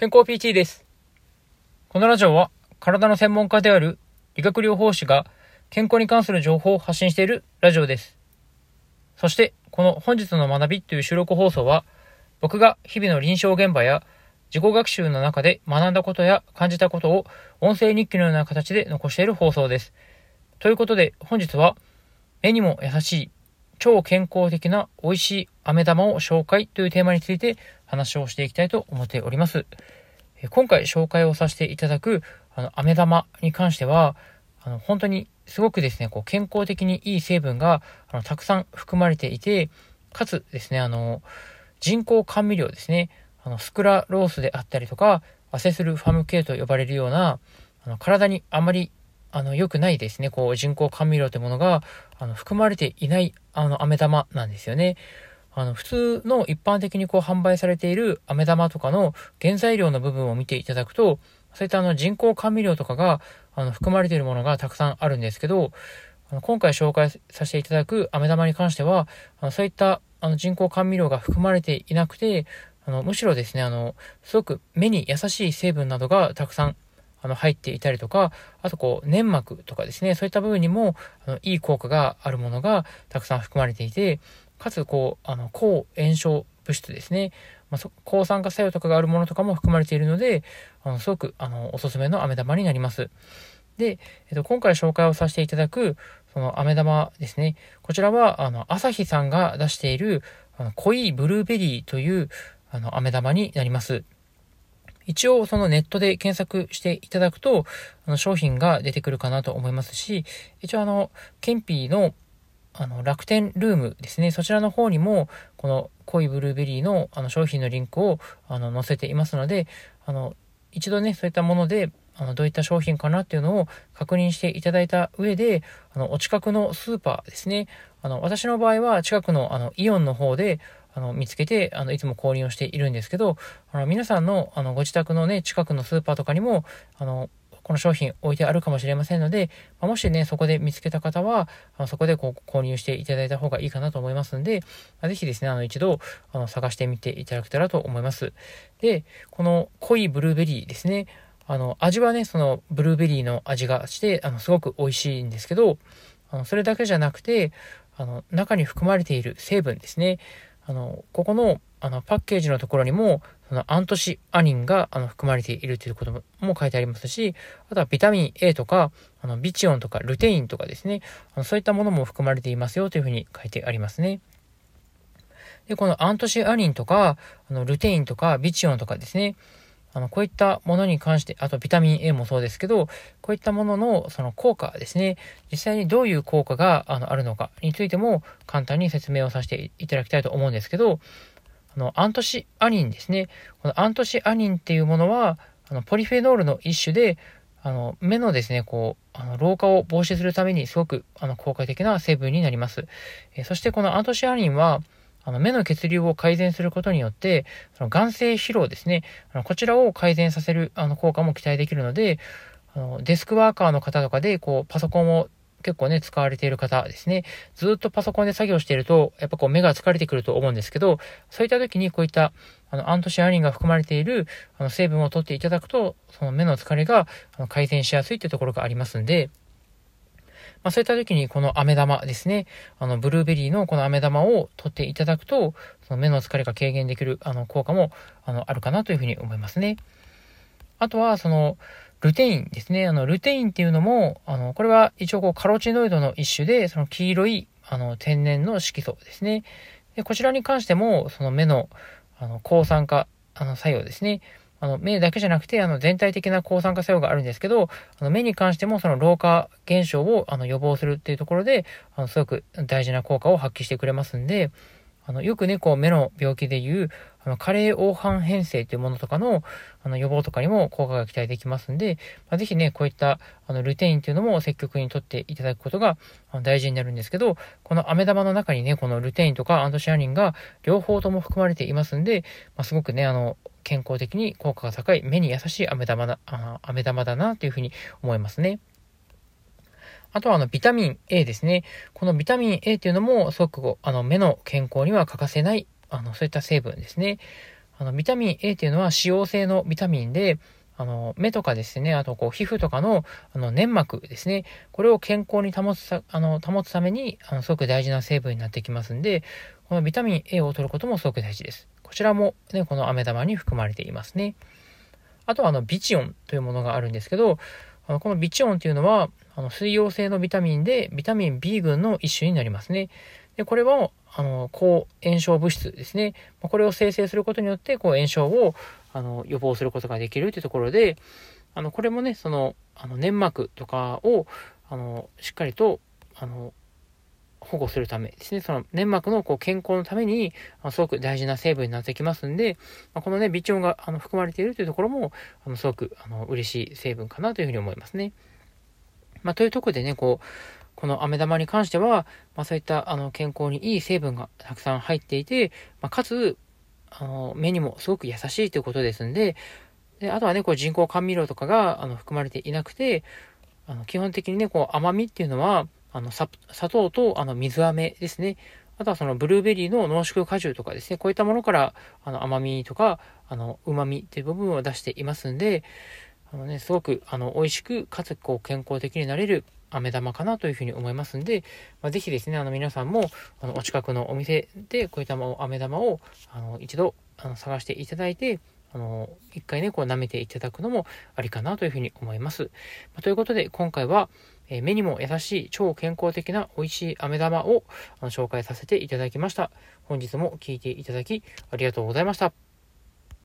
健康 PT です。このラジオは体の専門家である理学療法士が健康に関する情報を発信しているラジオです。そしてこの本日の学びという収録放送は僕が日々の臨床現場や自己学習の中で学んだことや感じたことを音声日記のような形で残している放送です。ということで本日は目にも優しい超健康的な美味しい飴玉を紹介というテーマについて話をしていきたいと思っております。今回紹介をさせていただくあの飴玉に関しては、あの本当にすごくですね、こう健康的にいい成分があのたくさん含まれていて、かつですね、あの人工甘味料ですね、あのスクラロースであったりとか、アセスルファム系と呼ばれるような、あの体にあまりあの良くないですね、こう人工甘味料というものがあの含まれていないあの飴玉なんですよね。あの普通の一般的にこう販売されている飴玉とかの原材料の部分を見ていただくと、そういったあの人工甘味料とかがあの含まれているものがたくさんあるんですけど、あの今回紹介させていただく飴玉に関しては、あのそういったあの人工甘味料が含まれていなくて、あのむしろですね、あの、すごく目に優しい成分などがたくさんあの入っていたりとか、あとこう粘膜とかですね、そういった部分にもあのいい効果があるものがたくさん含まれていて、かつこう、あの抗炎症物質ですね、まあ、抗酸化作用とかがあるものとかも含まれているので、あのすごくあのおすすめの飴玉になります。で、えっと、今回紹介をさせていただく、その飴玉ですね。こちらは、あの、朝日さんが出している、あの濃いブルーベリーという、あの、飴玉になります。一応そのネットで検索していただくと、あの商品が出てくるかなと思いますし、一応あの、ケンピーのあの楽天ルームですね、そちらの方にも、この濃いブルーベリーのあの商品のリンクをあの載せていますので、あの、一度ね、そういったもので、あのどういった商品かなっていうのを確認していただいた上で、あのお近くのスーパーですね、あの私の場合は近くのあのイオンの方で、あの、見つけて、あの、いつも購入をしているんですけど、あの、皆さんの、あの、ご自宅のね、近くのスーパーとかにも、あの、この商品置いてあるかもしれませんので、ま、もしね、そこで見つけた方は、あのそこでこう購入していただいた方がいいかなと思いますんで、まあ、ぜひですね、あの一度あの探してみていただけたらと思います。で、この濃いブルーベリーですね、あの味はね、そのブルーベリーの味がして、あのすごく美味しいんですけど、あのそれだけじゃなくて、あの中に含まれている成分ですね、あの、ここの、あの、パッケージのところにも、そのアントシアニンがあの含まれているということも書いてありますし、あとはビタミン A とか、あのビチオンとかルテインとかですね、あのそういったものも含まれていますよというふうに書いてありますね。で、このアントシアニンとか、あのルテインとかビチオンとかですね、あの、こういったものに関して、あとビタミン A もそうですけど、こういったもののその効果ですね、実際にどういう効果があのあるのかについても簡単に説明をさせていただきたいと思うんですけど、の、アントシアニンですね。このアントシアニンっていうものは、あの、ポリフェノールの一種で、あの、目のですね、こう、あの、老化を防止するためにすごく、あの、効果的な成分になります。えそしてこのアントシアニンは、あの目の血流を改善することによって、その眼性疲労ですね、あのこちらを改善させるあの効果も期待できるので、あのデスクワーカーの方とかで、こう、パソコンを結構ね、使われている方ですね。ずっとパソコンで作業していると、やっぱこう目が疲れてくると思うんですけど、そういった時にこういったあのアントシアニンが含まれているあの成分を取っていただくと、その目の疲れがあの改善しやすいっていうところがありますんで、まあ、そういった時にこの飴玉ですね、あの、ブルーベリーのこの飴玉を取っていただくと、その目の疲れが軽減できる、あの、効果も、あの、あるかなというふうに思いますね。あとは、その、ルテインですね。あの、ルテインっていうのも、あの、これは一応こう、カロチノイドの一種で、その黄色い、あの、天然の色素ですね。で、こちらに関しても、その目の、あの、抗酸化、あの、作用ですね。あの、目だけじゃなくて、あの、全体的な抗酸化作用があるんですけど、あの、目に関してもその老化現象を、あの、予防するっていうところで、あの、すごく大事な効果を発揮してくれますんで、あの、よくね、こう、目の病気でいう、あの、加齢黄斑変性というものとかの、あの、予防とかにも効果が期待できますんで、まあ、ぜひね、こういった、あの、ルテインっていうのも積極にとっていただくことが大事になるんですけど、この飴玉の中にね、このルテインとかアントシアニンが両方とも含まれていますんで、まあ、すごくね、あの、健康的に効果が高い、目に優しい飴玉だ、あ飴玉だなというふうに思いますね。あとはあのビタミン A ですね。このビタミン A っていうのもすごくあの目の健康には欠かせないあのそういった成分ですね。あの、ビタミン A っていうのは脂溶性のビタミンで、あの、目とかですね、あとこう皮膚とかのあの粘膜ですね、これを健康に保つあの保つためにあのすごく大事な成分になってきますんで、このビタミン A を取ることもすごく大事です。こちらもね、この飴玉に含まれていますね。あとはあのビチオンというものがあるんですけど、あのこのビチオンっていうのは、あの水溶性のビタミンで、ビタミン B 群の一種になりますね。で、これは、あの、抗炎症物質ですね。これを生成することによって、こう、炎症を、あの、予防することができるというところで、あの、これもね、その、あの、粘膜とかを、あの、しっかりと、あの、保護するためですね、その粘膜のこう健康のために、あのすごく大事な成分になってきますんで、ま、このね、微腸があの含まれているというところも、あのすごくあの嬉しい成分かなというふうに思いますね。まあ、というとこでね、こう、この飴玉に関しては、まあ、そういったあの健康にいい成分がたくさん入っていて、まあ、かつ、あの目にもすごく優しいということですんで、であとはね、こう人工甘味料とかがあの含まれていなくて、あの基本的にね、こう甘みっていうのは、あの砂糖とあの水飴ですね。あとはそのブルーベリーの濃縮果汁とかですね、こういったものからあの甘みとか、あの旨味っていう部分を出していますんで、あのね、すごくあの美味しく、かつこう健康的になれる飴玉かなというふうに思いますんで、まあ、ぜひですね、あの皆さんもあのお近くのお店でこういった飴玉をあの一度あの探していただいて、あの、一回ね、こう舐めていただくのもありかなというふうに思います。まあ、ということで、今回は、えー、目にも優しい超健康的な美味しい飴玉をあの紹介させていただきました。本日も聴いていただきありがとうございました。